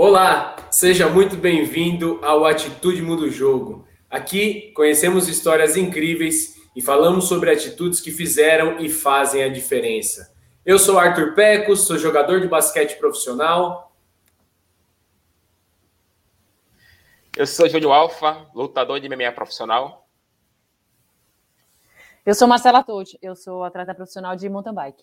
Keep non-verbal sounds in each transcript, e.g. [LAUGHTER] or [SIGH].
Olá, seja muito bem-vindo ao Atitude Muda o Jogo. Aqui conhecemos histórias incríveis e falamos sobre atitudes que fizeram e fazem a diferença. Eu sou Arthur Pecos, sou jogador de basquete profissional. Eu sou Júlio Alfa, lutador de MMA profissional. Eu sou Marcela Totti, eu sou atleta profissional de mountain bike.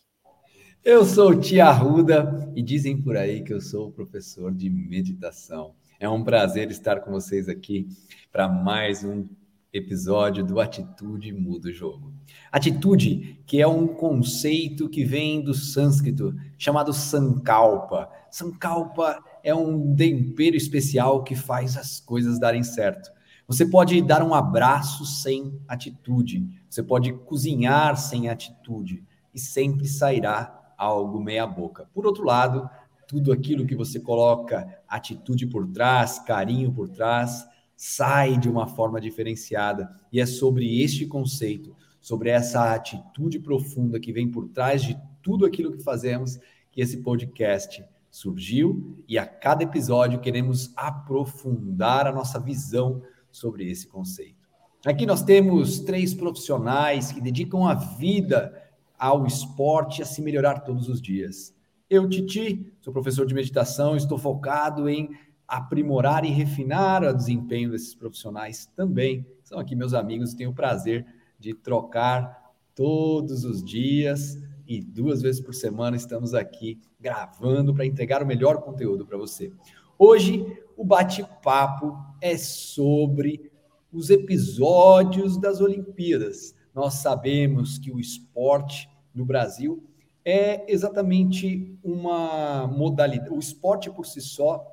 Eu sou Tia Arruda e dizem por aí que eu sou professor de meditação. É um prazer estar com vocês aqui para mais um episódio do Atitude Muda o Jogo. Atitude, que é um conceito que vem do sânscrito chamado Sankalpa. Sankalpa é um tempero especial que faz as coisas darem certo. Você pode dar um abraço sem atitude, você pode cozinhar sem atitude e sempre sairá algo meia boca. Por outro lado, tudo aquilo que você coloca atitude por trás, carinho por trás, sai de uma forma diferenciada. E é sobre este conceito, sobre essa atitude profunda que vem por trás de tudo aquilo que fazemos, que esse podcast surgiu e a cada episódio queremos aprofundar a nossa visão sobre esse conceito. Aqui nós temos três profissionais que dedicam a vida ao esporte a se melhorar todos os dias. Eu, Titi, sou professor de meditação, estou focado em aprimorar e refinar o desempenho desses profissionais também. São aqui meus amigos, tenho o prazer de trocar todos os dias e duas vezes por semana estamos aqui gravando para entregar o melhor conteúdo para você. Hoje o bate-papo é sobre os episódios das Olimpíadas. Nós sabemos que o esporte no Brasil é exatamente uma modalidade. O esporte por si só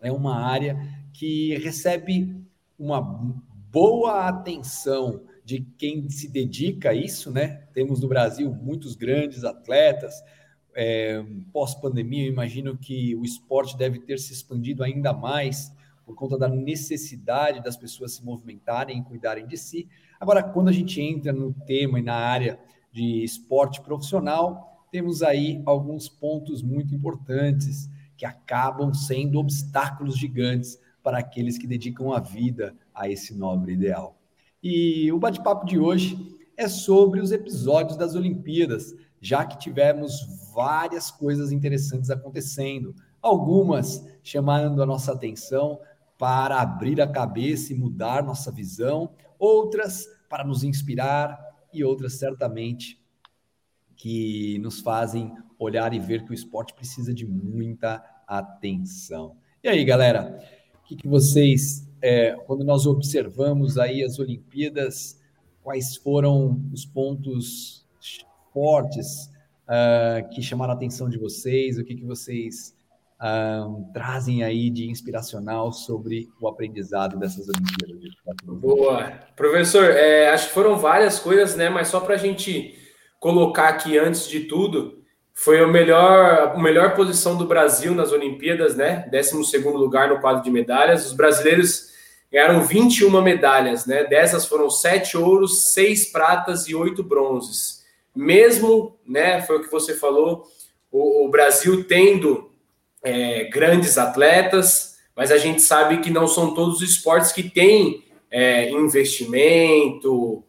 é uma área que recebe uma boa atenção de quem se dedica a isso, né? Temos no Brasil muitos grandes atletas. É, Pós-pandemia, imagino que o esporte deve ter se expandido ainda mais por conta da necessidade das pessoas se movimentarem e cuidarem de si. Agora, quando a gente entra no tema e na área de esporte profissional, temos aí alguns pontos muito importantes que acabam sendo obstáculos gigantes para aqueles que dedicam a vida a esse nobre ideal. E o bate-papo de hoje é sobre os episódios das Olimpíadas, já que tivemos várias coisas interessantes acontecendo, algumas chamando a nossa atenção, para abrir a cabeça e mudar nossa visão, outras para nos inspirar e outras certamente que nos fazem olhar e ver que o esporte precisa de muita atenção. E aí, galera, o que, que vocês, é, quando nós observamos aí as Olimpíadas, quais foram os pontos fortes uh, que chamaram a atenção de vocês? O que, que vocês um, trazem aí de inspiracional sobre o aprendizado dessas Olimpíadas? Boa. Professor, é, acho que foram várias coisas, né? Mas só para a gente colocar aqui antes de tudo, foi o melhor, a melhor posição do Brasil nas Olimpíadas, né? 12 lugar no quadro de medalhas. Os brasileiros ganharam 21 medalhas, né? Dessas foram sete ouros, seis pratas e oito bronzes. Mesmo, né? Foi o que você falou, o Brasil tendo é, grandes atletas, mas a gente sabe que não são todos os esportes que têm é, investimento,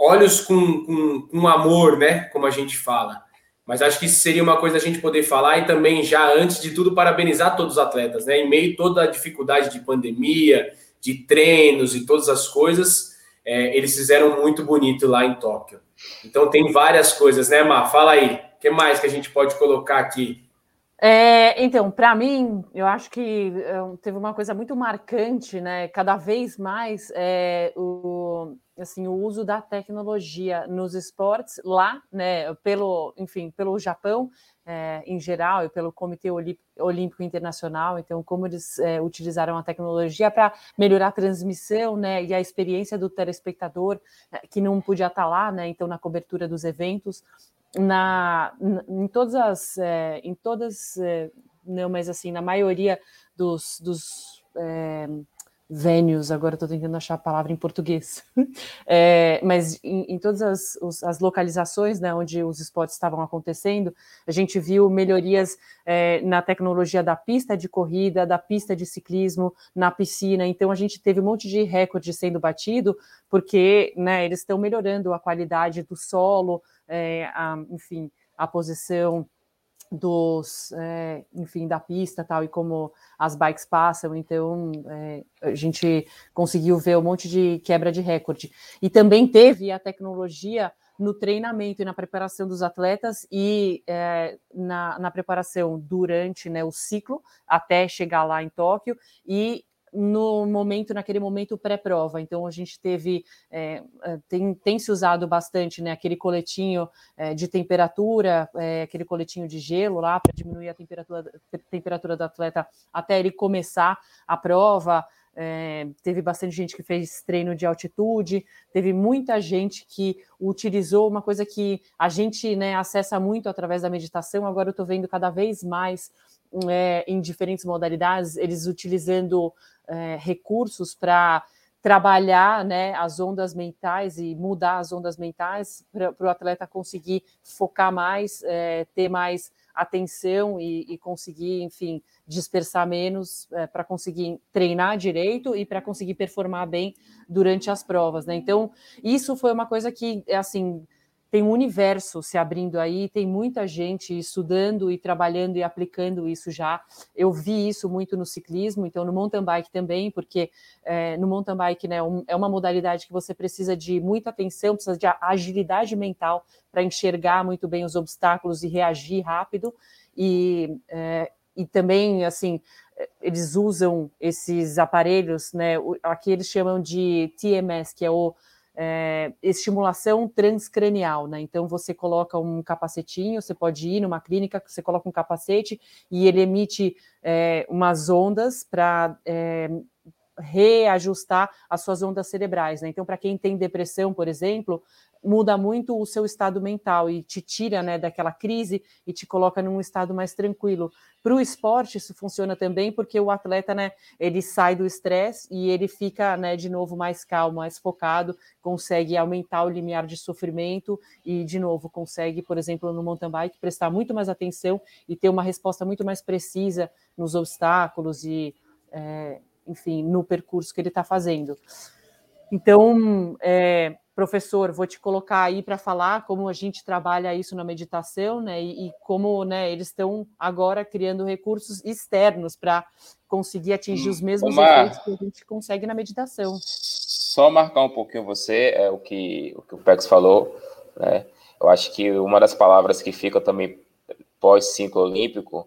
olhos com, com, com amor, né? Como a gente fala. Mas acho que isso seria uma coisa a gente poder falar e também, já antes de tudo, parabenizar todos os atletas, né? Em meio a toda a dificuldade de pandemia, de treinos e todas as coisas, é, eles fizeram muito bonito lá em Tóquio. Então tem várias coisas, né, Mar? Fala aí. O que mais que a gente pode colocar aqui é, então, para mim, eu acho que é, teve uma coisa muito marcante, né? Cada vez mais é, o, assim, o uso da tecnologia nos esportes lá, né? Pelo, enfim, pelo Japão é, em geral e pelo Comitê Olímpico Internacional. Então, como eles é, utilizaram a tecnologia para melhorar a transmissão, né? E a experiência do telespectador é, que não podia estar lá, né? Então, na cobertura dos eventos na, em todas as, é, em todas, é, não, mas assim, na maioria dos, dos, é, venues, agora estou tentando achar a palavra em português, [LAUGHS] é, mas em, em todas as, os, as, localizações né, onde os esportes estavam acontecendo, a gente viu melhorias é, na tecnologia da pista de corrida, da pista de ciclismo, na piscina, então a gente teve um monte de recorde sendo batido, porque né, eles estão melhorando a qualidade do solo, é, a, enfim, a posição dos, é, enfim, da pista tal, e como as bikes passam, então é, a gente conseguiu ver um monte de quebra de recorde. E também teve a tecnologia no treinamento e na preparação dos atletas e é, na, na, preparação durante né, o ciclo até chegar lá em Tóquio e no momento, naquele momento pré-prova. Então a gente teve, é, é, tem, tem se usado bastante, né, aquele coletinho é, de temperatura, é, aquele coletinho de gelo lá para diminuir a temperatura, temperatura do atleta até ele começar a prova. É, teve bastante gente que fez treino de altitude, teve muita gente que utilizou uma coisa que a gente né, acessa muito através da meditação. Agora eu estou vendo cada vez mais é, em diferentes modalidades, eles utilizando é, recursos para trabalhar né, as ondas mentais e mudar as ondas mentais para o atleta conseguir focar mais, é, ter mais atenção e, e, conseguir, enfim, dispersar menos é, para conseguir treinar direito e para conseguir performar bem durante as provas, né? Então, isso foi uma coisa que, assim, tem um universo se abrindo aí, tem muita gente estudando e trabalhando e aplicando isso já. Eu vi isso muito no ciclismo, então no mountain bike também, porque é, no mountain bike né, um, é uma modalidade que você precisa de muita atenção, precisa de agilidade mental para enxergar muito bem os obstáculos e reagir rápido. E, é, e também, assim, eles usam esses aparelhos, né? Aqui eles chamam de TMS, que é o é, estimulação transcranial, né? Então você coloca um capacetinho, você pode ir numa clínica, você coloca um capacete e ele emite é, umas ondas para é, reajustar as suas ondas cerebrais, né? Então, para quem tem depressão, por exemplo, muda muito o seu estado mental e te tira né, daquela crise e te coloca num estado mais tranquilo. Para o esporte, isso funciona também porque o atleta né, ele sai do estresse e ele fica né, de novo mais calmo, mais focado, consegue aumentar o limiar de sofrimento e, de novo, consegue, por exemplo, no mountain bike, prestar muito mais atenção e ter uma resposta muito mais precisa nos obstáculos e, é, enfim, no percurso que ele está fazendo. Então, é, professor, vou te colocar aí para falar como a gente trabalha isso na meditação, né? E, e como né, eles estão agora criando recursos externos para conseguir atingir os mesmos Omar, efeitos que a gente consegue na meditação. Só marcar um pouquinho você, é o que o, que o Pex falou, né? Eu acho que uma das palavras que fica também pós-ciclo olímpico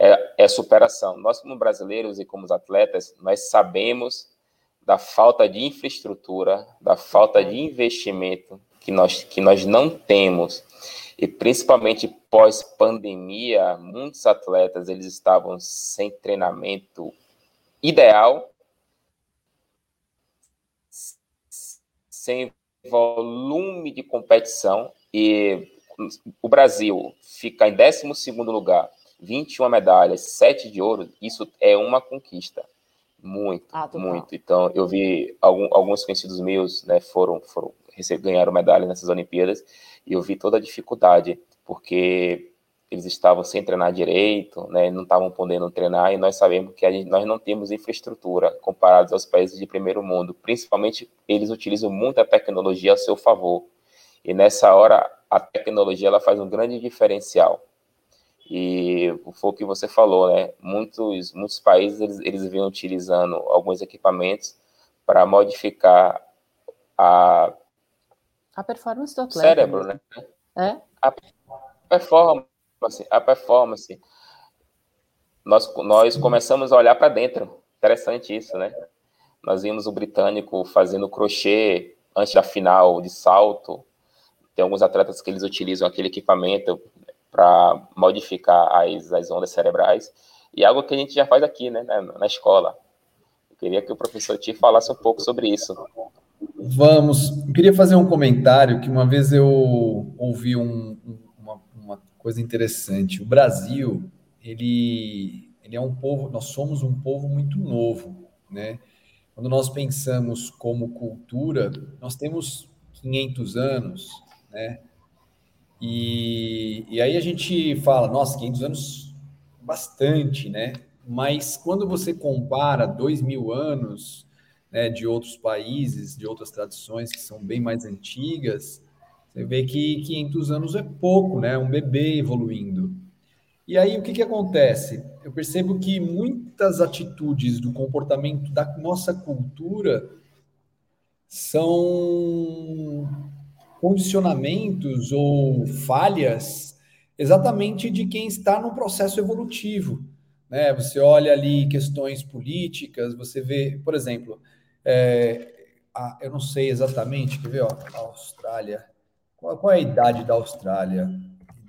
é, é superação. Nós, como brasileiros e como atletas, nós sabemos da falta de infraestrutura, da falta de investimento que nós, que nós não temos. E principalmente pós-pandemia, muitos atletas eles estavam sem treinamento ideal, sem volume de competição e o Brasil fica em 12 lugar, 21 medalhas, 7 de ouro, isso é uma conquista. Muito, ah, muito. Então, eu vi algum, alguns conhecidos meus, né, foram, foram ganharam medalha nessas Olimpíadas, e eu vi toda a dificuldade, porque eles estavam sem treinar direito, né, não estavam podendo treinar, e nós sabemos que gente, nós não temos infraestrutura comparados aos países de primeiro mundo. Principalmente, eles utilizam muita tecnologia a seu favor. E nessa hora, a tecnologia ela faz um grande diferencial. E foi o que você falou, né? Muitos, muitos países eles, eles vêm utilizando alguns equipamentos para modificar a, a performance do atleta. Cérebro, né? É? A performance, a performance. Nós, nós começamos a olhar para dentro. Interessante isso, né? Nós vimos o britânico fazendo crochê antes da final de salto. Tem alguns atletas que eles utilizam aquele equipamento para modificar as, as ondas cerebrais, e algo que a gente já faz aqui, né, na, na escola. Eu queria que o professor Ti falasse um pouco sobre isso. Vamos. Eu queria fazer um comentário que uma vez eu ouvi um, uma, uma, coisa interessante. O Brasil, ele, ele é um povo, nós somos um povo muito novo, né? quando nós pensamos como cultura, nós temos 500 anos, né? E, e aí a gente fala, nossa, 500 anos, bastante, né? Mas quando você compara dois mil anos né, de outros países, de outras tradições que são bem mais antigas, você vê que 500 anos é pouco, né? Um bebê evoluindo. E aí o que, que acontece? Eu percebo que muitas atitudes do comportamento da nossa cultura são condicionamentos ou falhas exatamente de quem está no processo evolutivo. Né? Você olha ali questões políticas, você vê, por exemplo, é, a, eu não sei exatamente, quer ver, ó, Austrália. Qual, qual é a idade da Austrália?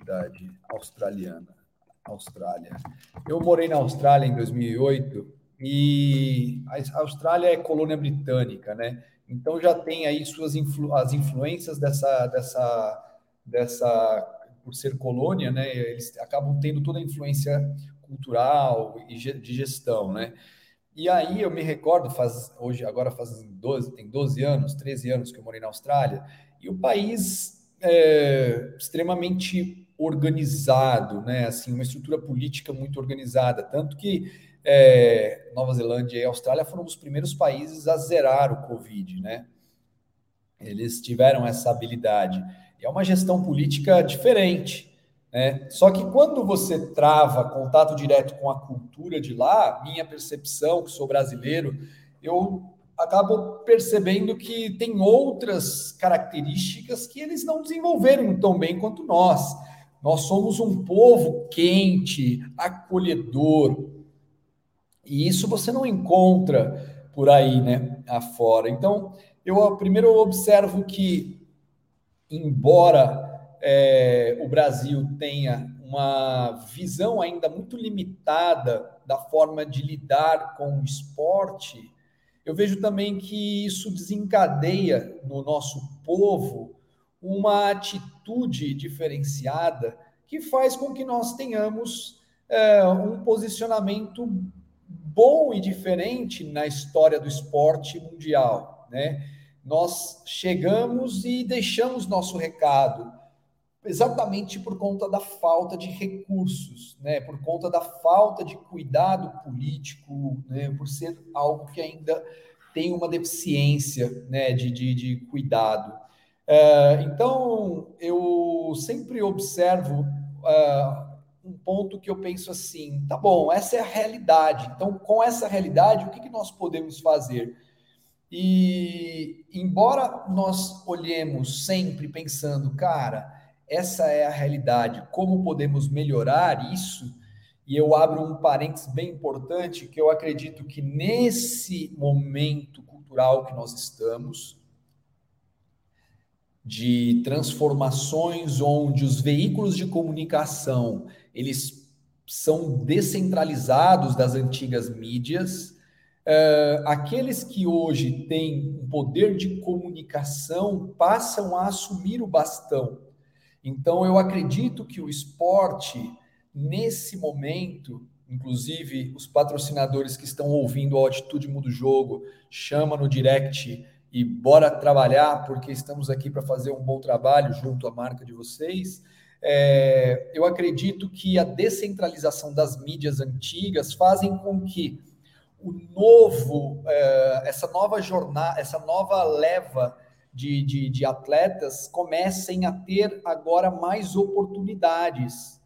Idade australiana. Austrália. Eu morei na Austrália em 2008 e a Austrália é colônia britânica, né? Então já tem aí suas influ as influências dessa dessa dessa por ser colônia, né? Eles acabam tendo toda a influência cultural e de gestão, né? E aí eu me recordo, faz hoje agora faz 12, tem 12 anos, 13 anos que eu morei na Austrália, e o país é extremamente organizado, né? Assim, uma estrutura política muito organizada, tanto que é, Nova Zelândia e Austrália foram os primeiros países a zerar o Covid, né? Eles tiveram essa habilidade. E é uma gestão política diferente. Né? Só que quando você trava contato direto com a cultura de lá, minha percepção, que sou brasileiro, eu acabo percebendo que tem outras características que eles não desenvolveram tão bem quanto nós. Nós somos um povo quente, acolhedor. E isso você não encontra por aí, né, afora. Então, eu primeiro observo que, embora é, o Brasil tenha uma visão ainda muito limitada da forma de lidar com o esporte, eu vejo também que isso desencadeia no nosso povo uma atitude diferenciada que faz com que nós tenhamos é, um posicionamento bom e diferente na história do esporte mundial, né? Nós chegamos e deixamos nosso recado exatamente por conta da falta de recursos, né? por conta da falta de cuidado político, né? por ser algo que ainda tem uma deficiência né? de, de, de cuidado. É, então, eu sempre observo uh, um ponto que eu penso assim: tá bom, essa é a realidade. Então, com essa realidade, o que, que nós podemos fazer? E, embora nós olhemos sempre pensando, cara, essa é a realidade. Como podemos melhorar isso? E eu abro um parênteses bem importante, que eu acredito que nesse momento cultural que nós estamos, de transformações onde os veículos de comunicação, eles são descentralizados das antigas mídias, uh, aqueles que hoje têm um poder de comunicação passam a assumir o bastão então, eu acredito que o esporte, nesse momento, inclusive os patrocinadores que estão ouvindo a Atitude Muda o Jogo, chama no direct e bora trabalhar, porque estamos aqui para fazer um bom trabalho junto à marca de vocês. É, eu acredito que a descentralização das mídias antigas fazem com que o novo, é, essa nova jornada, essa nova leva de, de, de atletas comecem a ter agora mais oportunidades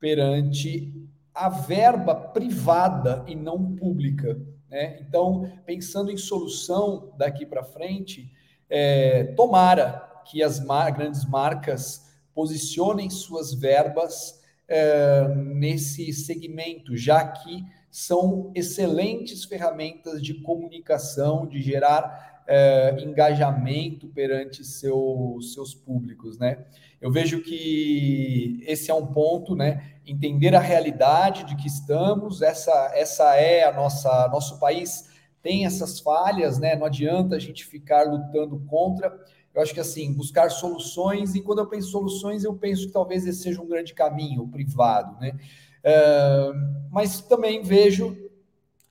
perante a verba privada e não pública. Né? Então, pensando em solução daqui para frente, é, tomara que as mar grandes marcas posicionem suas verbas é, nesse segmento, já que são excelentes ferramentas de comunicação, de gerar é, engajamento perante seu, seus públicos, né? Eu vejo que esse é um ponto, né? Entender a realidade de que estamos, essa, essa é a nossa, nosso país tem essas falhas, né? Não adianta a gente ficar lutando contra. Eu acho que assim, buscar soluções, e quando eu penso soluções, eu penso que talvez esse seja um grande caminho, o privado, né? Uh, mas também vejo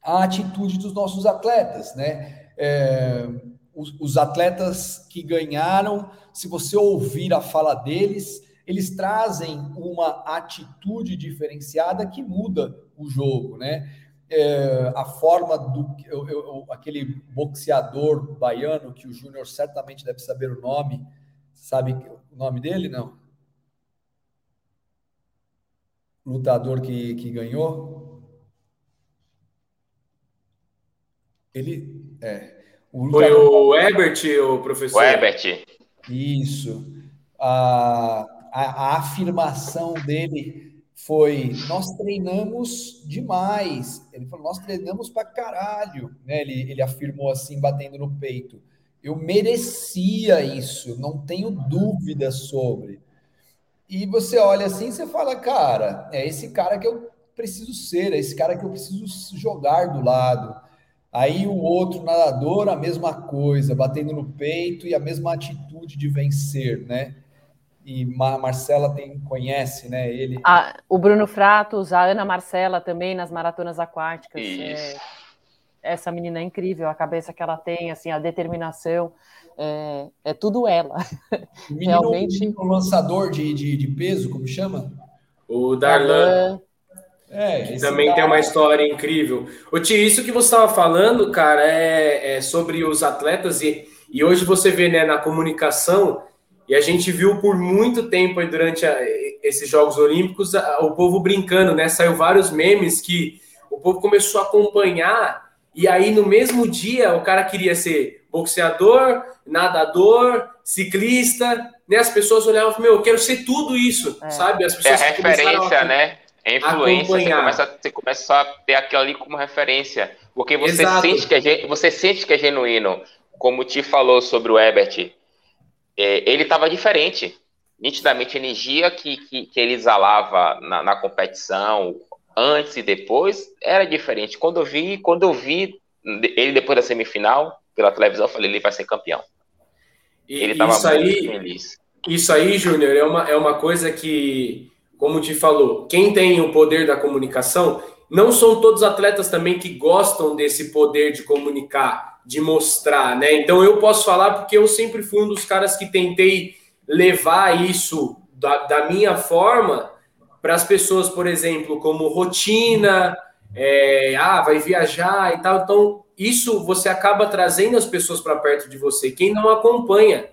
a atitude dos nossos atletas, né? Os, os atletas que ganharam, se você ouvir a fala deles, eles trazem uma atitude diferenciada que muda o jogo, né? É, a forma do eu, eu, aquele boxeador baiano que o Júnior certamente deve saber o nome, sabe o nome dele não? Lutador que, que ganhou? Ele é o Foi o Ebert, o professor? O Ebert. Isso. A, a, a afirmação dele foi: nós treinamos demais. Ele falou: nós treinamos pra caralho. Né? Ele, ele afirmou assim, batendo no peito. Eu merecia isso, não tenho dúvida sobre. E você olha assim, você fala, cara, é esse cara que eu preciso ser, é esse cara que eu preciso jogar do lado. Aí o outro nadador, a mesma coisa, batendo no peito e a mesma atitude de vencer, né? E a Marcela tem, conhece, né? Ele. Ah, o Bruno Fratos, a Ana Marcela também nas maratonas aquáticas. É, essa menina é incrível, a cabeça que ela tem, assim, a determinação. É, é tudo ela. O [LAUGHS] menino, Realmente. O lançador de, de, de, peso, como chama? O Darlan. É, que também cara... tem uma história incrível. O Tio, isso que você estava falando, cara, é, é, sobre os atletas e, e hoje você vê né, na comunicação e a gente viu por muito tempo aí durante a, esses Jogos Olímpicos a, o povo brincando, né? Saiu vários memes que o povo começou a acompanhar e aí no mesmo dia o cara queria ser boxeador, nadador, ciclista, né? As pessoas olhavam, meu, eu quero ser tudo isso, é. sabe? As pessoas é a referência, a... né? É influência, você começa, você começa a ter aquilo ali como referência. Porque você sente, que é, você sente que é genuíno. Como o Ti falou sobre o Ebert, é, ele estava diferente. Nitidamente, a energia que, que, que ele exalava na, na, competição, antes e depois, era diferente. Quando eu vi, quando eu vi ele depois da semifinal, pela televisão, eu falei, ele vai ser campeão. E, ele estava muito aí, feliz. Isso aí, Júnior, é uma, é uma coisa que como te falou, quem tem o poder da comunicação, não são todos atletas também que gostam desse poder de comunicar, de mostrar, né? Então eu posso falar porque eu sempre fui um dos caras que tentei levar isso da, da minha forma para as pessoas, por exemplo, como rotina, é, ah, vai viajar e tal. Então, isso você acaba trazendo as pessoas para perto de você. Quem não acompanha,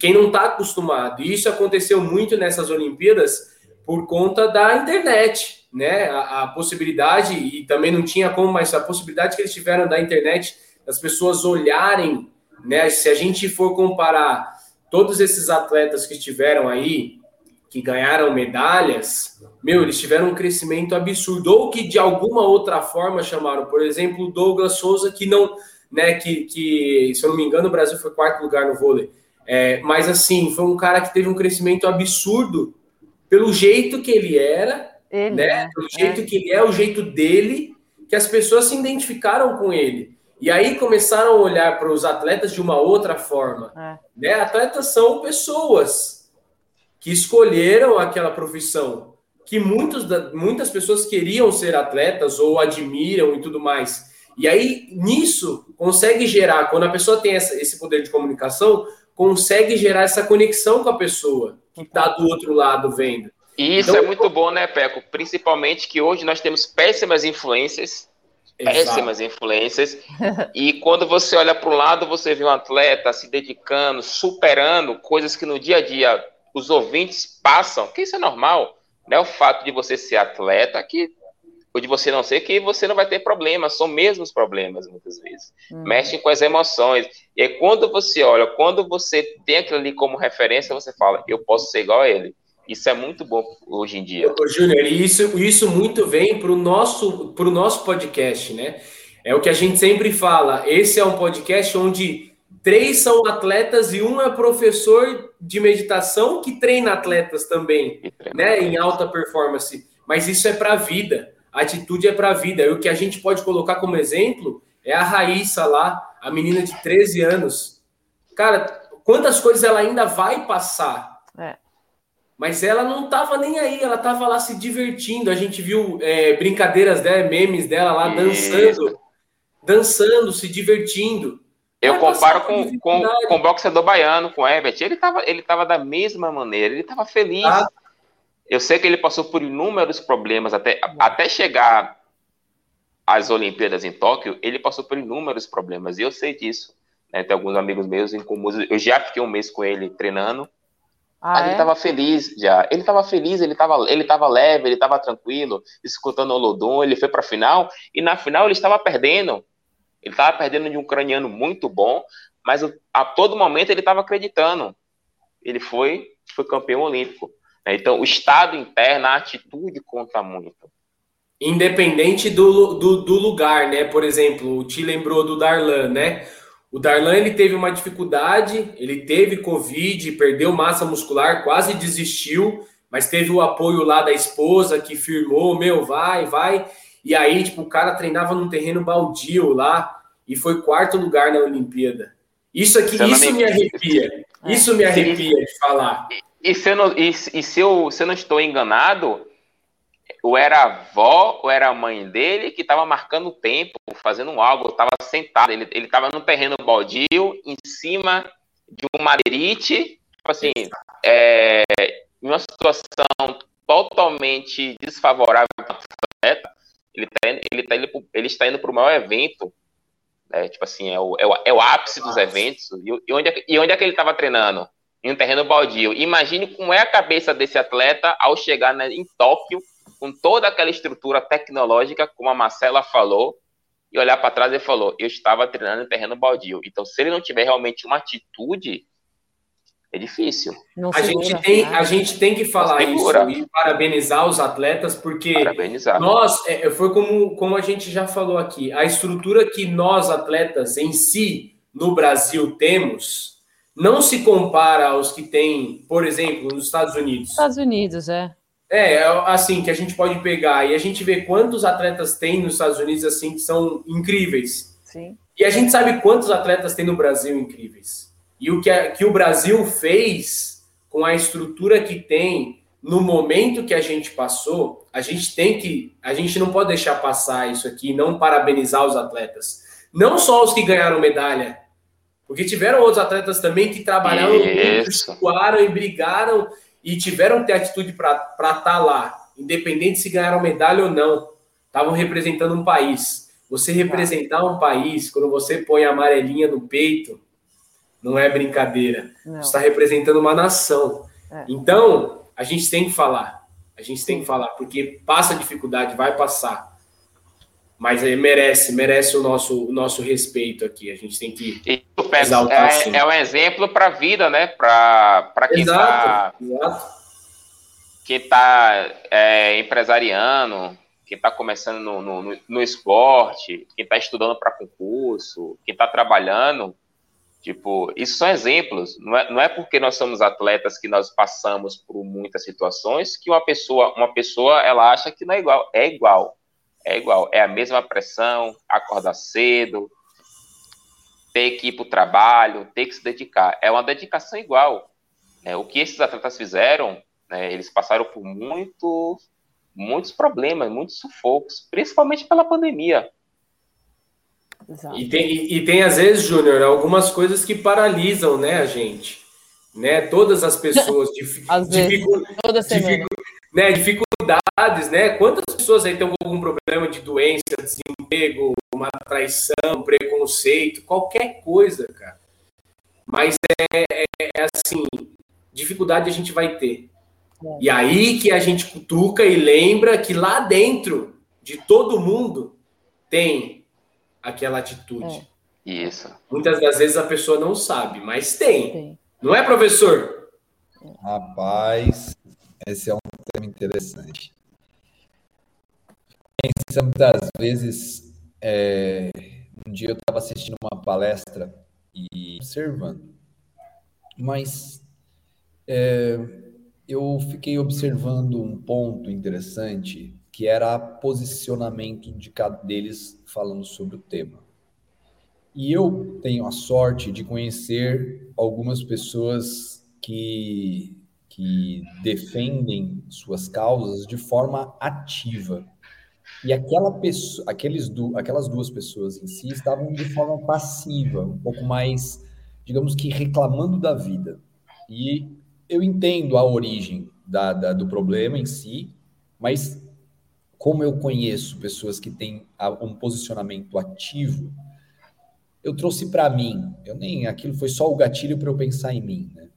quem não está acostumado. E isso aconteceu muito nessas Olimpíadas por conta da internet, né? A, a, possibilidade, e também não tinha como, mas a possibilidade que eles tiveram da internet, das pessoas olharem, né? Se a gente for comparar todos esses atletas que estiveram aí, que ganharam medalhas, meu, eles tiveram um crescimento absurdo, ou que de alguma outra forma chamaram, por exemplo, o Douglas Souza, que não, né, que, que se eu não me engano, o Brasil foi quarto lugar no vôlei. É, mas assim, foi um cara que teve um crescimento absurdo pelo jeito que ele era, ele, né? É, pelo jeito é. que ele é, o jeito dele, que as pessoas se identificaram com ele. E aí começaram a olhar para os atletas de uma outra forma. É. Né? Atletas são pessoas que escolheram aquela profissão, que muitos, muitas pessoas queriam ser atletas ou admiram e tudo mais. E aí, nisso, consegue gerar, quando a pessoa tem essa, esse poder de comunicação, consegue gerar essa conexão com a pessoa que está do outro lado vendo. E isso então, é muito bom, né, Peco? Principalmente que hoje nós temos péssimas influências, péssimas influências, [LAUGHS] e quando você olha para o lado, você vê um atleta se dedicando, superando coisas que no dia a dia os ouvintes passam, que isso é normal, né? O fato de você ser atleta, que ou de você não ser, que você não vai ter problemas, são mesmos problemas muitas vezes. Hum. Mexem com as emoções. E aí, quando você olha, quando você tem aquilo ali como referência, você fala, eu posso ser igual a ele. Isso é muito bom hoje em dia. Júnior, e isso, isso muito vem para o nosso, pro nosso podcast, né? É o que a gente sempre fala. Esse é um podcast onde três são atletas e um é professor de meditação que treina atletas também, né? Em alta performance. Mas isso é para a vida atitude é para a vida. E o que a gente pode colocar como exemplo é a Raíssa lá, a menina de 13 anos. Cara, quantas coisas ela ainda vai passar. É. Mas ela não tava nem aí, ela tava lá se divertindo. A gente viu é, brincadeiras dela, memes dela lá dançando, dançando, se divertindo. Eu comparo com, com, com o boxeador baiano, com o Herbert. Ele estava ele tava da mesma maneira, ele estava feliz. Ah. Eu sei que ele passou por inúmeros problemas até, até chegar às Olimpíadas em Tóquio. Ele passou por inúmeros problemas e eu sei disso. Né? Tem alguns amigos meus em comum. Eu já fiquei um mês com ele treinando. Ah, é? ele estava feliz já. Ele estava feliz, ele estava ele tava leve, ele estava tranquilo, escutando o Lodon. Ele foi para a final e na final ele estava perdendo. Ele estava perdendo de um ucraniano muito bom, mas a todo momento ele estava acreditando. Ele foi, foi campeão olímpico. Né? Então, o estado interno, a atitude conta muito. Independente do, do, do lugar, né? Por exemplo, o Ti lembrou do Darlan, né? O Darlan ele teve uma dificuldade, ele teve Covid, perdeu massa muscular, quase desistiu, mas teve o apoio lá da esposa que firmou, meu, vai, vai. E aí, tipo, o cara treinava num terreno baldio lá e foi quarto lugar na Olimpíada. Isso aqui, isso me arrepia. É. Isso me arrepia de falar. E, e, se, eu não, e, e se, eu, se eu não estou enganado, ou era a avó, ou era a mãe dele que estava marcando o tempo, fazendo algo, estava sentado, ele estava no terreno baldio, em cima de um madeirite, tipo assim, é, em uma situação totalmente desfavorável para o atleta, ele, tá, ele, tá, ele, ele está indo para o maior evento, né? tipo assim, é o, é o, é o ápice dos eventos. E, e, onde, é, e onde é que ele estava treinando? Em um terreno baldio. Imagine como é a cabeça desse atleta ao chegar né, em Tóquio, com toda aquela estrutura tecnológica, como a Marcela falou, e olhar para trás e falou: Eu estava treinando em terreno baldio. Então, se ele não tiver realmente uma atitude é difícil. Não a, gente tem, a gente tem que falar isso e parabenizar os atletas, porque parabenizar. nós, é, é, foi como, como a gente já falou aqui, a estrutura que nós, atletas, em si, no Brasil, temos, não se compara aos que tem, por exemplo, nos Estados Unidos. Estados Unidos, é. É, assim, que a gente pode pegar e a gente vê quantos atletas tem nos Estados Unidos, assim, que são incríveis. Sim. E a gente sabe quantos atletas tem no Brasil incríveis. E o que, a, que o Brasil fez com a estrutura que tem no momento que a gente passou, a gente tem que, a gente não pode deixar passar isso aqui, não parabenizar os atletas. Não só os que ganharam medalha, porque tiveram outros atletas também que trabalharam, suaram e brigaram e tiveram que ter atitude para estar tá lá, independente se ganharam medalha ou não. Estavam representando um país. Você representar um país, quando você põe a amarelinha no peito, não é brincadeira. Não. Você está representando uma nação. É. Então, a gente tem que falar. A gente tem que falar, porque passa dificuldade, vai passar. Mas merece, merece o nosso, o nosso respeito aqui. A gente tem que exaltar. É, assim. é um exemplo para a vida, né? Para quem está. Quem está é, empresariando, quem está começando no, no, no esporte, quem está estudando para concurso, quem está trabalhando Tipo, isso são exemplos. Não é, não é porque nós somos atletas que nós passamos por muitas situações que uma pessoa, uma pessoa, ela acha que não é igual. É igual. É igual. É a mesma pressão, acordar cedo, ter que ir para o trabalho, ter que se dedicar. É uma dedicação igual. É, o que esses atletas fizeram, né, eles passaram por muito, muitos problemas, muitos sufocos, principalmente pela pandemia. E tem, e, e tem, às vezes, Júnior, algumas coisas que paralisam né, a gente. Né? Todas as pessoas. Dif, às dificu, vezes, toda dificu, né, dificuldades, né? Quantas pessoas aí têm algum problema de doença, desemprego, uma traição, preconceito, qualquer coisa, cara. Mas é, é, é assim, dificuldade a gente vai ter. É. E aí que a gente cutuca e lembra que lá dentro de todo mundo tem aquela atitude. É. Isso. Muitas das vezes a pessoa não sabe, mas tem. tem. Não é, professor? Rapaz, esse é um tema interessante. Pensa muitas vezes. É, um dia eu estava assistindo uma palestra e observando, mas é, eu fiquei observando um ponto interessante que era posicionamento de cada deles falando sobre o tema. E eu tenho a sorte de conhecer algumas pessoas que, que defendem suas causas de forma ativa. E aquela pessoa, aqueles du, aquelas duas pessoas em si estavam de forma passiva, um pouco mais, digamos que reclamando da vida. E eu entendo a origem da, da, do problema em si, mas como eu conheço pessoas que têm um posicionamento ativo, eu trouxe para mim. Eu nem aquilo foi só o gatilho para eu pensar em mim, né?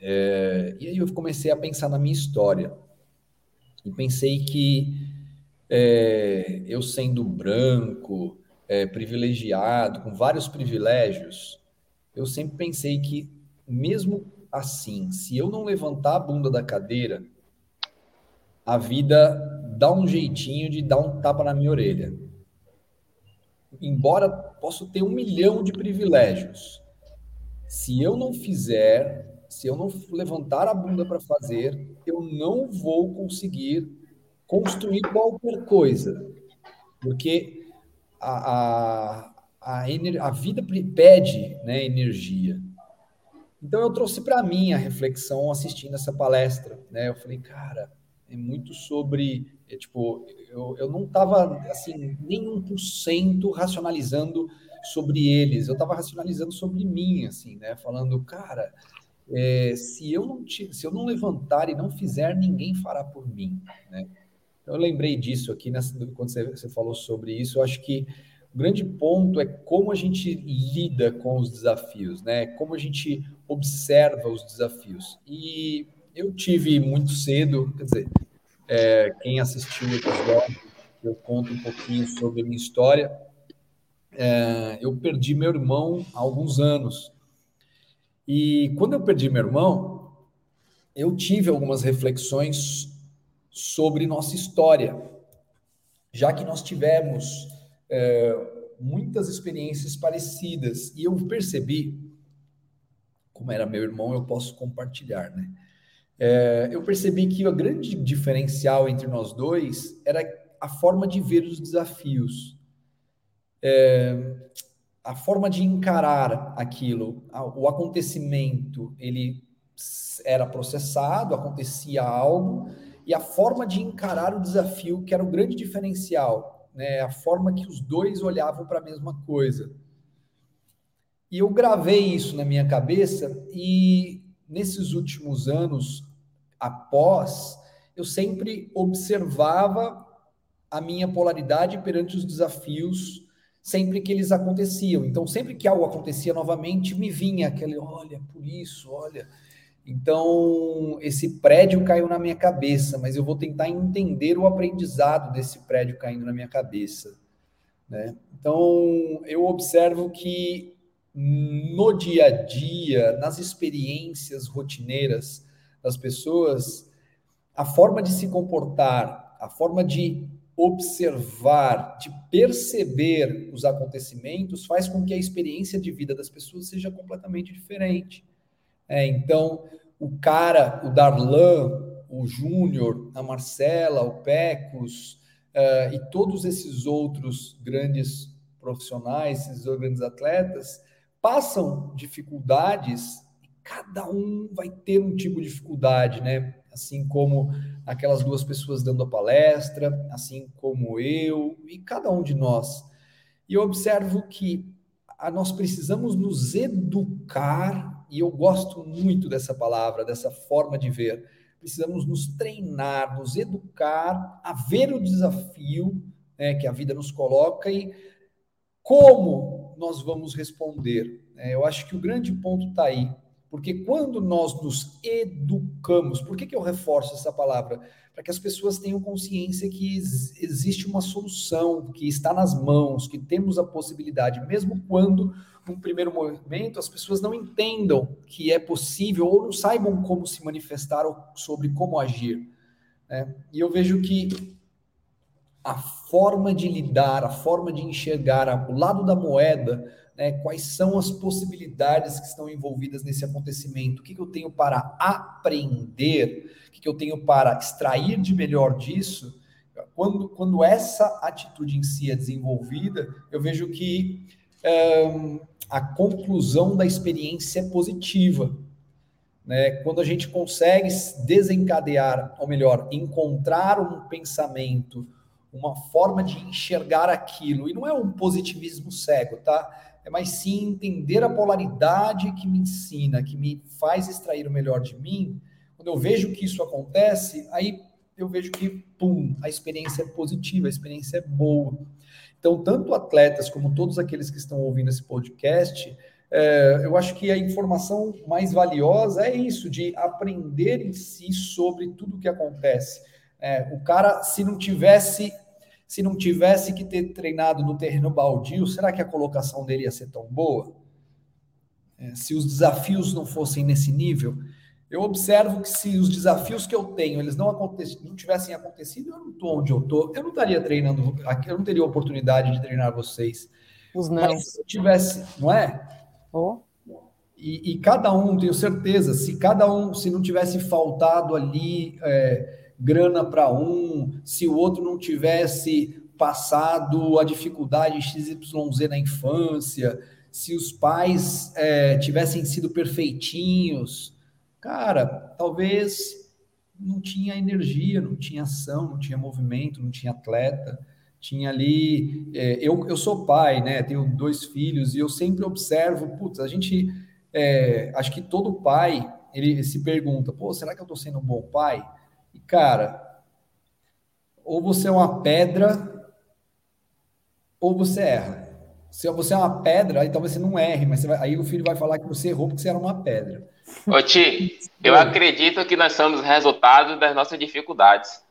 É, e aí eu comecei a pensar na minha história e pensei que é, eu sendo branco, é, privilegiado, com vários privilégios, eu sempre pensei que mesmo assim, se eu não levantar a bunda da cadeira, a vida dá um jeitinho de dar um tapa na minha orelha. Embora possa ter um milhão de privilégios, se eu não fizer, se eu não levantar a bunda para fazer, eu não vou conseguir construir qualquer coisa, porque a, a, a, a vida pede né, energia. Então eu trouxe para mim a reflexão assistindo essa palestra, né? Eu falei, cara, é muito sobre, é, tipo, eu, eu não estava assim nem um por cento racionalizando sobre eles, eu estava racionalizando sobre mim, assim, né? Falando, cara, é, se eu não te, se eu não levantar e não fizer, ninguém fará por mim, né? Eu lembrei disso aqui nessa, quando você, você falou sobre isso. Eu acho que o grande ponto é como a gente lida com os desafios, né? Como a gente observa os desafios. E eu tive muito cedo, quer dizer, é, quem assistiu o episódio, eu conto um pouquinho sobre a minha história. É, eu perdi meu irmão há alguns anos. E quando eu perdi meu irmão, eu tive algumas reflexões sobre nossa história, já que nós tivemos é, muitas experiências parecidas e eu percebi, como era meu irmão, eu posso compartilhar, né? É, eu percebi que o grande diferencial entre nós dois era a forma de ver os desafios, é, a forma de encarar aquilo, o acontecimento, ele era processado, acontecia algo, e a forma de encarar o desafio, que era o grande diferencial, né? a forma que os dois olhavam para a mesma coisa. E eu gravei isso na minha cabeça, e nesses últimos anos, após, eu sempre observava a minha polaridade perante os desafios sempre que eles aconteciam. Então, sempre que algo acontecia novamente, me vinha aquele, olha, por isso, olha, então, esse prédio caiu na minha cabeça, mas eu vou tentar entender o aprendizado desse prédio caindo na minha cabeça. Né? Então, eu observo que no dia a dia, nas experiências rotineiras das pessoas, a forma de se comportar, a forma de observar, de perceber os acontecimentos, faz com que a experiência de vida das pessoas seja completamente diferente. É, então, o cara, o Darlan, o Júnior, a Marcela, o Pecos uh, e todos esses outros grandes profissionais, esses grandes atletas, passam dificuldades e cada um vai ter um tipo de dificuldade, né? Assim como aquelas duas pessoas dando a palestra, assim como eu e cada um de nós. E eu observo que nós precisamos nos educar e eu gosto muito dessa palavra, dessa forma de ver. Precisamos nos treinar, nos educar a ver o desafio né, que a vida nos coloca e como nós vamos responder. É, eu acho que o grande ponto está aí, porque quando nós nos educamos, por que, que eu reforço essa palavra? Para que as pessoas tenham consciência que existe uma solução, que está nas mãos, que temos a possibilidade, mesmo quando num primeiro momento, as pessoas não entendam que é possível ou não saibam como se manifestar ou sobre como agir. Né? E eu vejo que a forma de lidar, a forma de enxergar o lado da moeda, né, quais são as possibilidades que estão envolvidas nesse acontecimento, o que, que eu tenho para aprender, o que, que eu tenho para extrair de melhor disso. Quando, quando essa atitude em si é desenvolvida, eu vejo que a conclusão da experiência positiva. Né? Quando a gente consegue desencadear, ou melhor, encontrar um pensamento uma forma de enxergar aquilo. E não é um positivismo cego, tá? É mais sim entender a polaridade que me ensina, que me faz extrair o melhor de mim. Quando eu vejo que isso acontece, aí eu vejo que, pum, a experiência é positiva, a experiência é boa. Então, tanto atletas como todos aqueles que estão ouvindo esse podcast, é, eu acho que a informação mais valiosa é isso, de aprender em si sobre tudo o que acontece. É, o cara, se não tivesse se não tivesse que ter treinado no terreno baldio, será que a colocação dele ia ser tão boa? É, se os desafios não fossem nesse nível, eu observo que se os desafios que eu tenho eles não, não tivessem acontecido, eu não estou onde eu estou, eu não estaria treinando, eu não teria oportunidade de treinar vocês. Os não. Mas se eu tivesse, não é? Oh. E, e, cada um, tenho certeza, se cada um, se não tivesse faltado ali é, grana para um, se o outro não tivesse passado a dificuldade XYZ na infância, se os pais é, tivessem sido perfeitinhos, cara, talvez não tinha energia, não tinha ação, não tinha movimento, não tinha atleta tinha ali. É, eu, eu sou pai, né? Tenho dois filhos e eu sempre observo, putz, a gente. É, acho que todo pai ele se pergunta, pô, será que eu estou sendo um bom pai? E cara, ou você é uma pedra, ou você erra. Se você é uma pedra, aí talvez você não erre, mas vai, aí o filho vai falar que você errou porque você era uma pedra. Ô, Ti, eu acredito que nós somos resultado das nossas dificuldades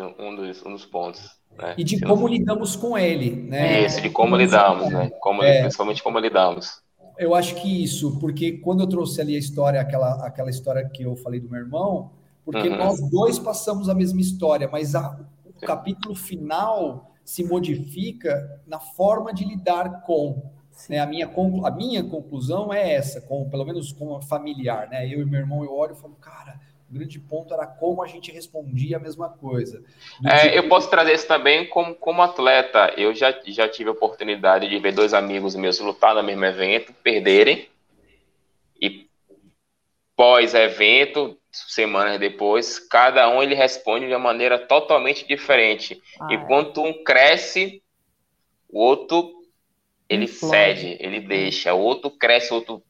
um dos, um dos pontos. Né? E de como lidamos com ele, né? Isso, de como lidamos, né? Como, é, principalmente como lidamos. Eu acho que isso, porque quando eu trouxe ali a história, aquela, aquela história que eu falei do meu irmão, porque uhum. nós dois passamos a mesma história, mas a, o capítulo final se modifica na forma de lidar com. Né? A, minha, a minha conclusão é essa, com, pelo menos com a familiar. Né? Eu e meu irmão, eu olho e falo, cara, o grande ponto era como a gente respondia a mesma coisa. É, tipo... Eu posso trazer isso também como, como atleta. Eu já, já tive a oportunidade de ver dois amigos meus lutar no mesmo evento, perderem, e pós-evento, semanas depois, cada um ele responde de uma maneira totalmente diferente. Ah, é. Enquanto um cresce, o outro ele cede, ele deixa, o outro cresce, o outro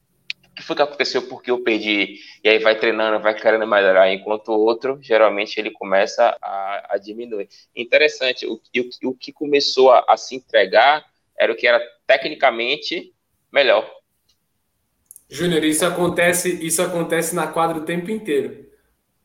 o que foi que aconteceu, porque eu perdi, e aí vai treinando, vai querendo melhorar, enquanto o outro, geralmente, ele começa a, a diminuir. Interessante, o, o, o que começou a, a, se entregar era o que era tecnicamente melhor. Júnior, isso acontece, isso acontece na quadra o tempo inteiro.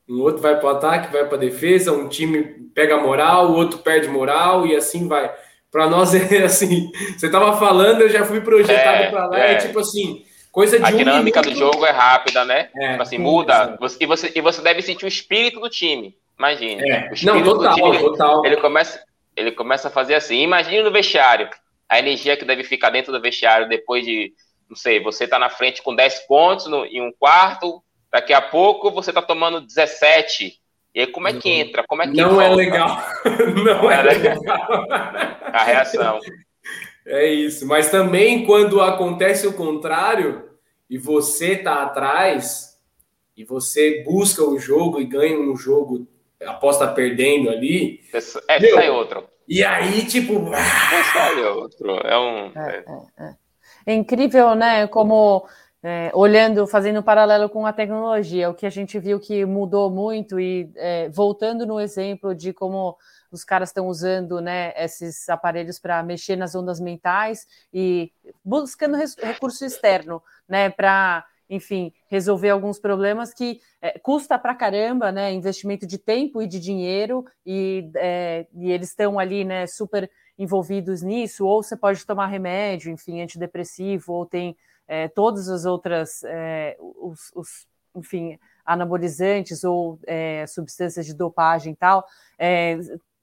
Um outro vai para o ataque, vai para a defesa, um time pega moral, o outro perde moral, e assim vai. Para nós [LAUGHS] é assim, você estava falando, eu já fui projetado é, para lá, é. é tipo assim, Coisa de a um dinâmica minuto... do jogo é rápida, né? É, tipo assim, muda. Você, e, você, e você deve sentir o espírito do time. Imagine. É. Não, total, time, total. Ele começa, ele começa a fazer assim. Imagine no vestiário. A energia que deve ficar dentro do vestiário depois de, não sei, você tá na frente com 10 pontos no, em um quarto, daqui a pouco você tá tomando 17. E aí, como é que entra? Como é que Não é volta? é legal. Não, [LAUGHS] Não é, é legal. a reação. É isso. Mas também quando acontece o contrário e você tá atrás e você busca o jogo e ganha um jogo após estar tá perdendo ali. É, meu, sai outro. E aí, tipo. É, sai outro. É um. É, é, é. é incrível, né? Como. É, olhando, fazendo um paralelo com a tecnologia, o que a gente viu que mudou muito e é, voltando no exemplo de como os caras estão usando né, esses aparelhos para mexer nas ondas mentais e buscando recurso externo né, para, enfim, resolver alguns problemas que é, custa para caramba, né, investimento de tempo e de dinheiro, e, é, e eles estão ali né, super envolvidos nisso, ou você pode tomar remédio, enfim, antidepressivo, ou tem é, todas as outras, é, os, os, enfim, anabolizantes ou é, substâncias de dopagem e tal, é,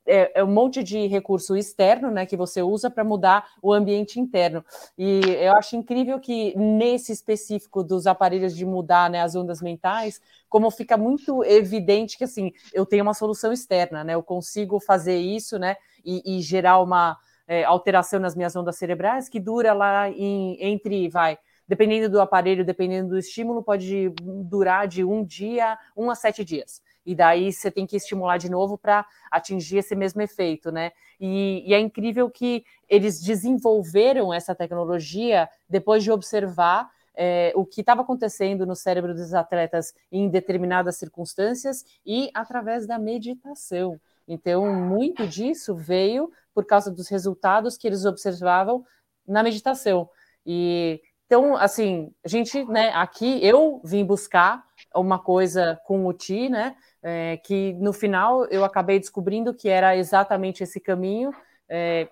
é, é, um monte de recurso externo, né, que você usa para mudar o ambiente interno. E eu acho incrível que nesse específico dos aparelhos de mudar, né, as ondas mentais, como fica muito evidente que assim eu tenho uma solução externa, né, eu consigo fazer isso, né, e, e gerar uma é, alteração nas minhas ondas cerebrais que dura lá em, entre, vai, dependendo do aparelho, dependendo do estímulo, pode durar de um dia, um a sete dias. E daí você tem que estimular de novo para atingir esse mesmo efeito, né? E, e, é incrível que eles desenvolveram essa tecnologia depois de observar é, o que estava acontecendo no cérebro dos atletas em determinadas circunstâncias e através da meditação. Então, muito disso veio por causa dos resultados que eles observavam na meditação. E então, assim, a gente, né, aqui eu vim buscar uma coisa com o Ti, né, é, que no final eu acabei descobrindo que era exatamente esse caminho, é,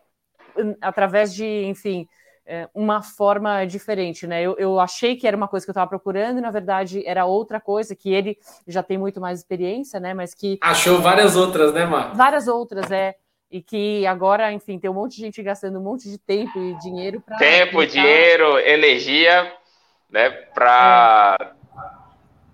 através de, enfim, é, uma forma diferente, né? Eu, eu, achei que era uma coisa que eu estava procurando e na verdade era outra coisa que ele já tem muito mais experiência, né? Mas que achou várias outras, né, Mar? Várias outras, é e que agora, enfim, tem um monte de gente gastando um monte de tempo e dinheiro para. Tempo, aplicar. dinheiro, energia, né? Para. É.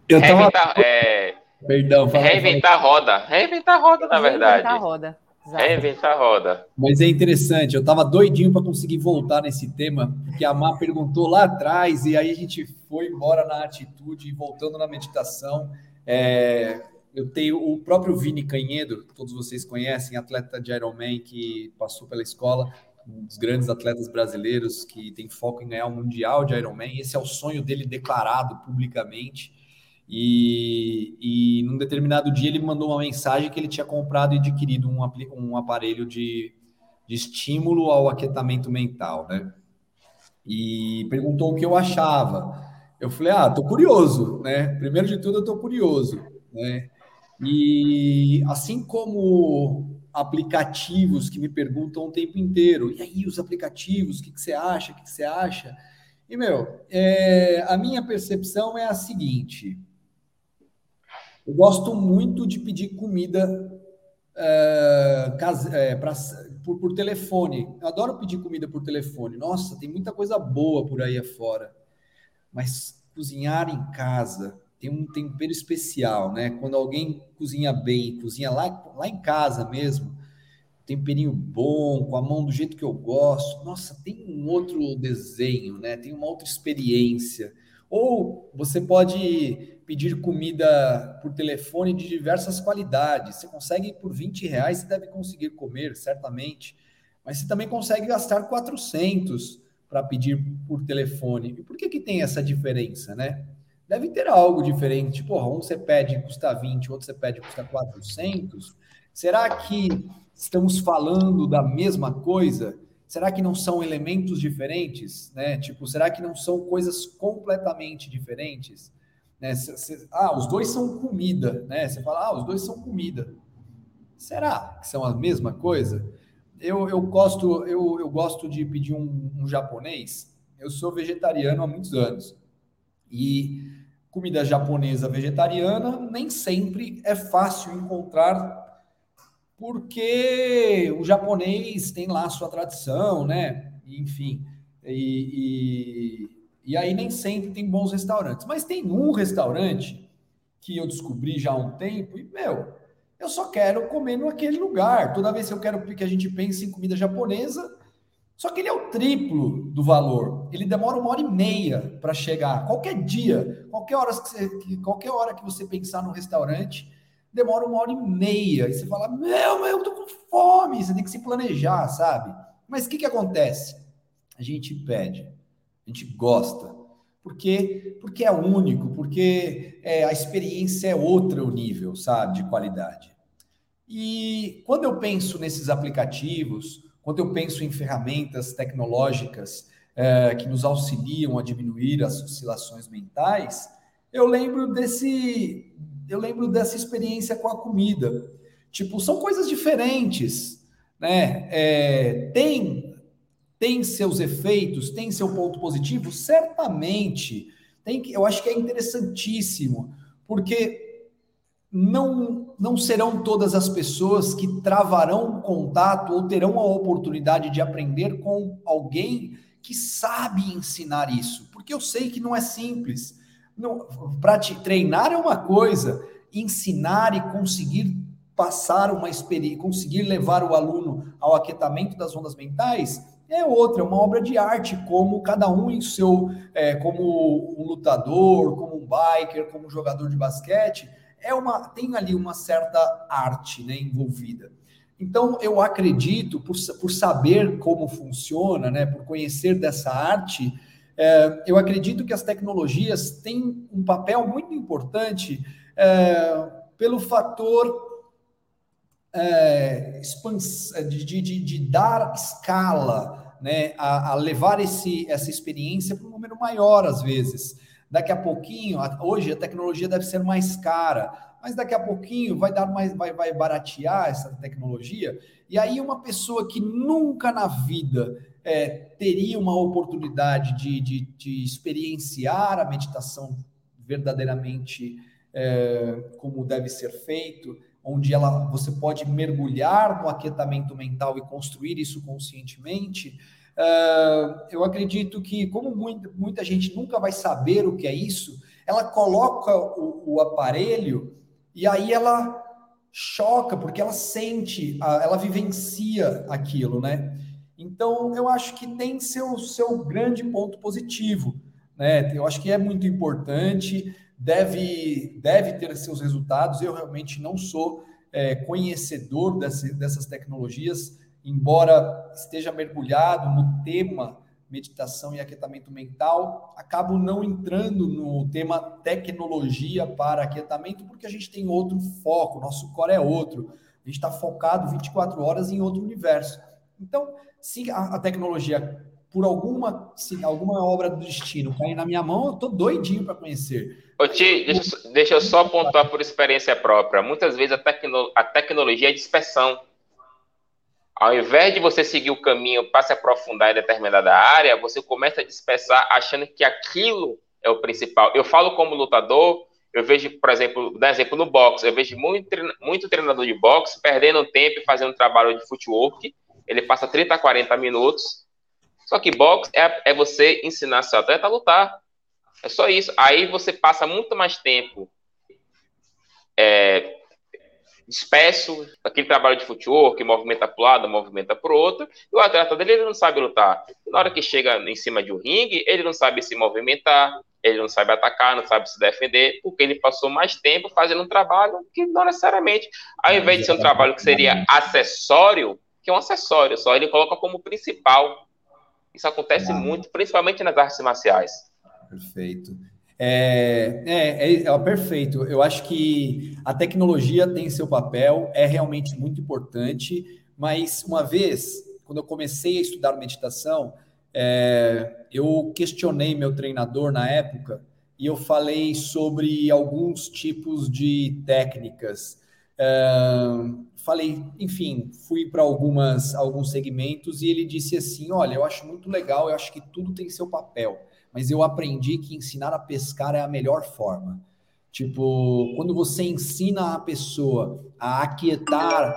Eu reinventar, é... Perdão, fala, reinventar a roda. Reinventar a roda, na verdade. Reinventar a roda. Exato. Reinventar a roda. Mas é interessante, eu estava doidinho para conseguir voltar nesse tema, porque a Má perguntou lá atrás, e aí a gente foi embora na atitude, voltando na meditação. É, eu tenho o próprio Vini Canhedo, que todos vocês conhecem, atleta de Ironman que passou pela escola, um dos grandes atletas brasileiros que tem foco em ganhar o Mundial de Ironman. Esse é o sonho dele declarado publicamente. E, e num determinado dia ele mandou uma mensagem que ele tinha comprado e adquirido um, um aparelho de, de estímulo ao aquietamento mental, né? E perguntou o que eu achava. Eu falei, ah, tô curioso, né? Primeiro de tudo, eu tô curioso, né? E assim como aplicativos que me perguntam o tempo inteiro, e aí os aplicativos, o que, que você acha, o que, que você acha? E, meu, é, a minha percepção é a seguinte, eu gosto muito de pedir comida é, é, pra, por, por telefone. Eu adoro pedir comida por telefone. Nossa, tem muita coisa boa por aí afora. Mas cozinhar em casa, tem um tempero especial, né? Quando alguém cozinha bem, cozinha lá, lá em casa mesmo, temperinho bom, com a mão do jeito que eu gosto, nossa, tem um outro desenho, né? Tem uma outra experiência. Ou você pode pedir comida por telefone de diversas qualidades. Você consegue por 20 reais, você deve conseguir comer, certamente. Mas você também consegue gastar 400 para pedir por telefone. E por que, que tem essa diferença, né? deve ter algo diferente. Porra, um você pede custa 20, outro você pede custa 400. Será que estamos falando da mesma coisa? Será que não são elementos diferentes? Né? Tipo, será que não são coisas completamente diferentes? Né? ah, os dois são comida, né? Você fala, ah, os dois são comida. Será que são a mesma coisa? Eu, eu, gosto, eu, eu gosto de pedir um, um japonês. Eu sou vegetariano há muitos anos. E comida japonesa vegetariana nem sempre é fácil encontrar, porque o japonês tem lá a sua tradição, né? Enfim, e, e, e aí nem sempre tem bons restaurantes. Mas tem um restaurante que eu descobri já há um tempo, e, meu, eu só quero comer naquele lugar. Toda vez que eu quero que a gente pense em comida japonesa, só que ele é o triplo do valor. Ele demora uma hora e meia para chegar. Qualquer dia, qualquer hora que, você, qualquer hora que você pensar no restaurante, demora uma hora e meia. E você fala, meu, eu tô com fome. Você tem que se planejar, sabe? Mas o que, que acontece? A gente pede, a gente gosta. Por quê? Porque é único, porque é, a experiência é outra o nível, sabe, de qualidade. E quando eu penso nesses aplicativos, quando eu penso em ferramentas tecnológicas é, que nos auxiliam a diminuir as oscilações mentais, eu lembro desse, eu lembro dessa experiência com a comida. Tipo, são coisas diferentes, né? É, tem tem seus efeitos, tem seu ponto positivo, certamente. Tem que, eu acho que é interessantíssimo, porque não, não serão todas as pessoas que travarão contato ou terão a oportunidade de aprender com alguém que sabe ensinar isso, porque eu sei que não é simples. Para te treinar é uma coisa, ensinar e conseguir passar uma experiência, conseguir levar o aluno ao aquietamento das ondas mentais é outra, é uma obra de arte, como cada um em seu, é, como um lutador, como um biker, como um jogador de basquete, é uma tem ali uma certa arte né, envolvida. Então, eu acredito, por, por saber como funciona, né, por conhecer dessa arte, é, eu acredito que as tecnologias têm um papel muito importante é, pelo fator é, de, de, de, dar escala, né, a, a, levar esse, essa experiência para um número maior, às vezes. Daqui a pouquinho, hoje a tecnologia deve ser mais cara, mas daqui a pouquinho vai dar mais, vai, vai baratear essa tecnologia, e aí uma pessoa que nunca na vida é, teria uma oportunidade de, de, de, experienciar a meditação verdadeiramente é, como deve ser feito, onde ela, você pode mergulhar no aquietamento mental e construir isso conscientemente, Uh, eu acredito que, como muita, gente nunca vai saber o que é isso, ela coloca o, o aparelho e aí ela choca, porque ela sente, ela vivencia aquilo, né? Então, eu acho que tem seu, seu grande ponto positivo, né? Eu acho que é muito importante, deve, deve ter seus resultados. Eu realmente não sou é, conhecedor desse, dessas tecnologias, embora esteja mergulhado no tema meditação e aquietamento mental, acabo não entrando no tema tecnologia para aquietamento, porque a gente tem outro foco, nosso core é outro. A gente está focado 24 horas em outro universo. Então, se a, a tecnologia, por alguma, se alguma obra do destino cair na minha mão, eu estou doidinho para conhecer. Ô, Ti, deixa, deixa, eu só pontuar por experiência própria. Muitas vezes a, tecno, a tecnologia é dispersão. Ao invés de você seguir o caminho para se aprofundar em determinada área, você começa a dispersar achando que aquilo é o principal. Eu falo como lutador, eu vejo, por exemplo, dá exemplo no boxe, eu vejo muito, muito treinador de boxe perdendo tempo fazendo trabalho de footwork. Ele passa 30, 40 minutos. Só que boxe é, é você ensinar seu atleta a lutar. É só isso. Aí você passa muito mais tempo é, disperso, aquele trabalho de futebol que movimenta para um lado, movimenta para o outro, e o atleta dele ele não sabe lutar. Na hora que chega em cima de um ringue, ele não sabe se movimentar, ele não sabe atacar, não sabe se defender, porque ele passou mais tempo fazendo um trabalho que não necessariamente, ao invés de ser um trabalho que seria acessório, que é um acessório só, ele coloca como principal. Isso acontece muito, principalmente nas artes marciais. Perfeito. É, é, é, é, perfeito. Eu acho que a tecnologia tem seu papel, é realmente muito importante, mas uma vez, quando eu comecei a estudar meditação, é, eu questionei meu treinador na época e eu falei sobre alguns tipos de técnicas. Falei, enfim, fui para algumas alguns segmentos e ele disse assim: olha, eu acho muito legal, eu acho que tudo tem seu papel mas eu aprendi que ensinar a pescar é a melhor forma. Tipo, quando você ensina a pessoa a aquietar,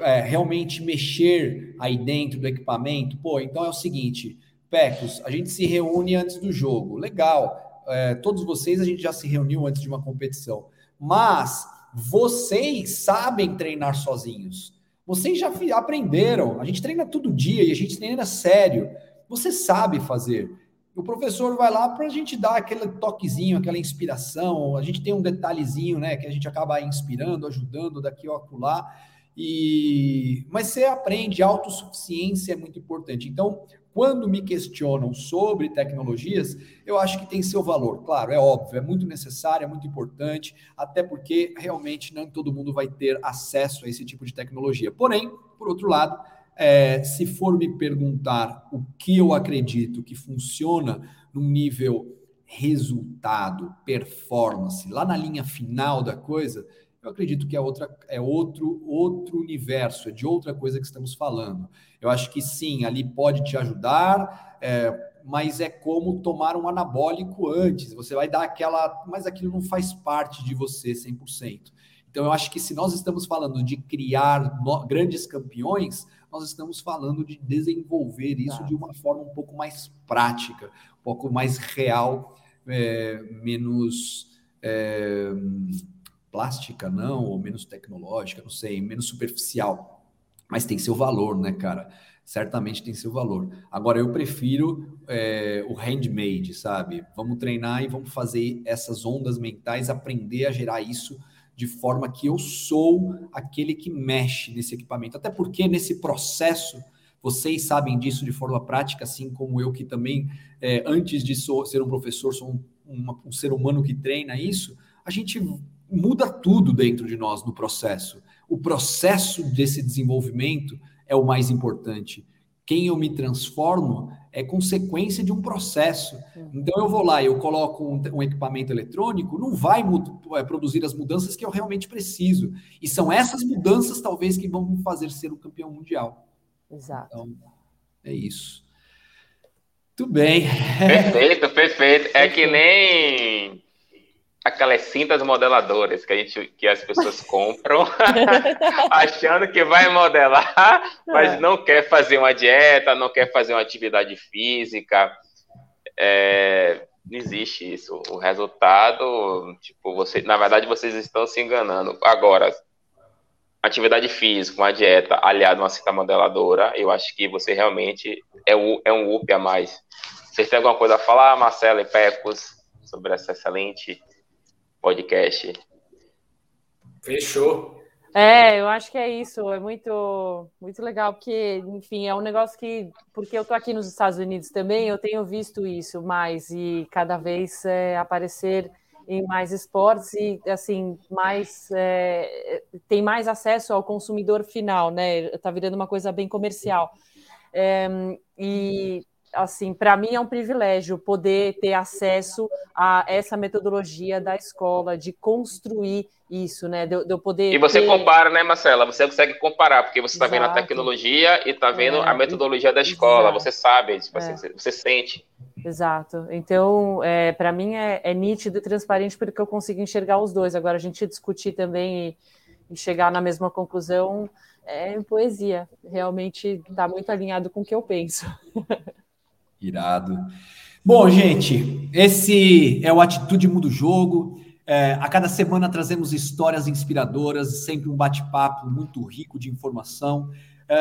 é, realmente mexer aí dentro do equipamento, pô, então é o seguinte, Pecos, a gente se reúne antes do jogo, legal, é, todos vocês a gente já se reuniu antes de uma competição, mas vocês sabem treinar sozinhos, vocês já aprenderam, a gente treina todo dia e a gente treina sério, você sabe fazer. O professor vai lá para a gente dar aquele toquezinho, aquela inspiração. A gente tem um detalhezinho, né, que a gente acaba inspirando, ajudando daqui ou acolá. E mas você aprende, autossuficiência é muito importante. Então, quando me questionam sobre tecnologias, eu acho que tem seu valor. Claro, é óbvio, é muito necessário, é muito importante, até porque realmente não todo mundo vai ter acesso a esse tipo de tecnologia. Porém, por outro lado, é, se for me perguntar o que eu acredito que funciona no nível resultado, performance, lá na linha final da coisa, eu acredito que é, outra, é outro, outro universo, é de outra coisa que estamos falando. Eu acho que sim, ali pode te ajudar, é, mas é como tomar um anabólico antes. Você vai dar aquela. Mas aquilo não faz parte de você 100%. Então, eu acho que se nós estamos falando de criar no, grandes campeões, nós estamos falando de desenvolver isso de uma forma um pouco mais prática, um pouco mais real, é, menos é, plástica, não, ou menos tecnológica, não sei, menos superficial. Mas tem seu valor, né, cara? Certamente tem seu valor. Agora, eu prefiro é, o handmade, sabe? Vamos treinar e vamos fazer essas ondas mentais, aprender a gerar isso de forma que eu sou aquele que mexe nesse equipamento. Até porque nesse processo, vocês sabem disso de forma prática, assim como eu, que também, é, antes de ser um professor, sou um, uma, um ser humano que treina isso, a gente muda tudo dentro de nós no processo. O processo desse desenvolvimento é o mais importante. Quem eu me transformo é consequência de um processo. Então eu vou lá e eu coloco um, um, equipamento eletrônico, não vai é, produzir as mudanças que eu realmente preciso. E são essas mudanças, talvez, que vão me fazer ser o um campeão mundial. Exato. Então, é isso. Muito bem. Perfeito, perfeito. É que nem aquelas cintas modeladoras que a gente que as pessoas compram [LAUGHS] achando que vai modelar, mas é. não quer fazer uma dieta, não quer fazer uma atividade física. É, não existe isso. O resultado, tipo, você, na verdade, vocês estão se enganando. Agora, atividade física, uma dieta aliada a uma cinta modeladora, eu acho que você realmente é, um, é um up a mais. Vocês têm alguma coisa a falar, Marcela e Pecos, sobre essa excelente podcast. Fechou. É, eu acho que é isso, é muito, muito legal, porque, enfim, é um negócio que, porque eu tô aqui nos Estados Unidos também, eu tenho visto isso mais, e cada vez é, aparecer em mais esportes e, assim, mais, é, tem mais acesso ao consumidor final, né, tá virando uma coisa bem comercial. É, e assim, para mim é um privilégio poder ter acesso a essa metodologia da escola, de construir isso, né? De, de eu poder. E você ter... compara, né, Marcela? Você consegue comparar, porque você está vendo a tecnologia e está vendo é, a metodologia da escola, Exato. você sabe, tipo, assim, é. você sente. Exato. Então, é, para mim é, é, nítido e transparente porque eu consigo enxergar os dois. Agora, a gente discutir também e, e chegar na mesma conclusão é poesia. Realmente está muito alinhado com o que eu penso. [LAUGHS] Irado. Bom, gente, esse é o Atitude Muda o Jogo. É, a cada semana trazemos histórias inspiradoras, sempre um bate-papo muito rico de informação. É,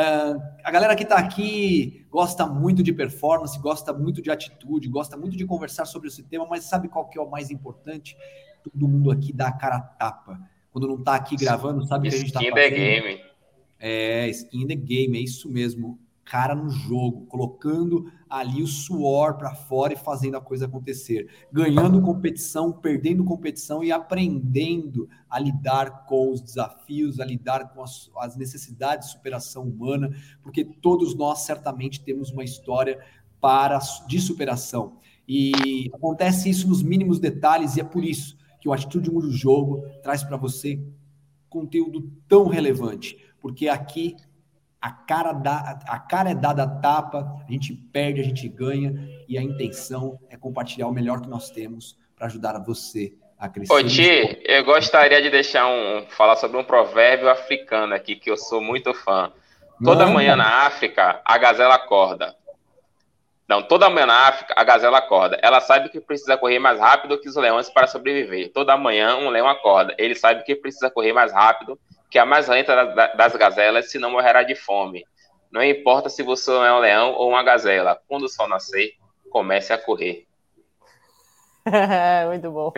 a galera que está aqui gosta muito de performance, gosta muito de atitude, gosta muito de conversar sobre esse tema, mas sabe qual que é o mais importante? Todo mundo aqui dá a cara a tapa. Quando não está aqui gravando, sabe o que a gente está fazendo? Skin the game. É, skin the game, é isso mesmo cara no jogo, colocando ali o suor para fora e fazendo a coisa acontecer, ganhando competição, perdendo competição e aprendendo a lidar com os desafios, a lidar com as, as necessidades de superação humana, porque todos nós certamente temos uma história para de superação. E acontece isso nos mínimos detalhes e é por isso que o Atitude Mundo Jogo traz para você conteúdo tão relevante, porque aqui a cara, a cara é dada a tapa, a gente perde, a gente ganha, e a intenção é compartilhar o melhor que nós temos para ajudar você a crescer. Ô, Ti, eu gostaria de deixar um. falar sobre um provérbio africano aqui, que eu sou muito fã. Toda Manda. manhã na África, a gazela acorda. Não, toda manhã na África, a gazela acorda. Ela sabe que precisa correr mais rápido que os leões para sobreviver. Toda manhã, um leão acorda. Ele sabe que precisa correr mais rápido que é a mais lenta das gazelas, se não morrerá de fome. Não importa se você é um leão ou uma gazela, quando o sol nascer, comece a correr. [LAUGHS] Muito bom.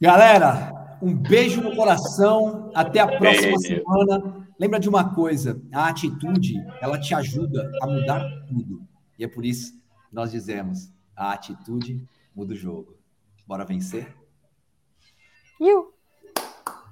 Galera, um beijo no coração. Até a próxima beijo. semana. Lembra de uma coisa: a atitude ela te ajuda a mudar tudo. E é por isso que nós dizemos: a atitude muda o jogo. Bora vencer? You.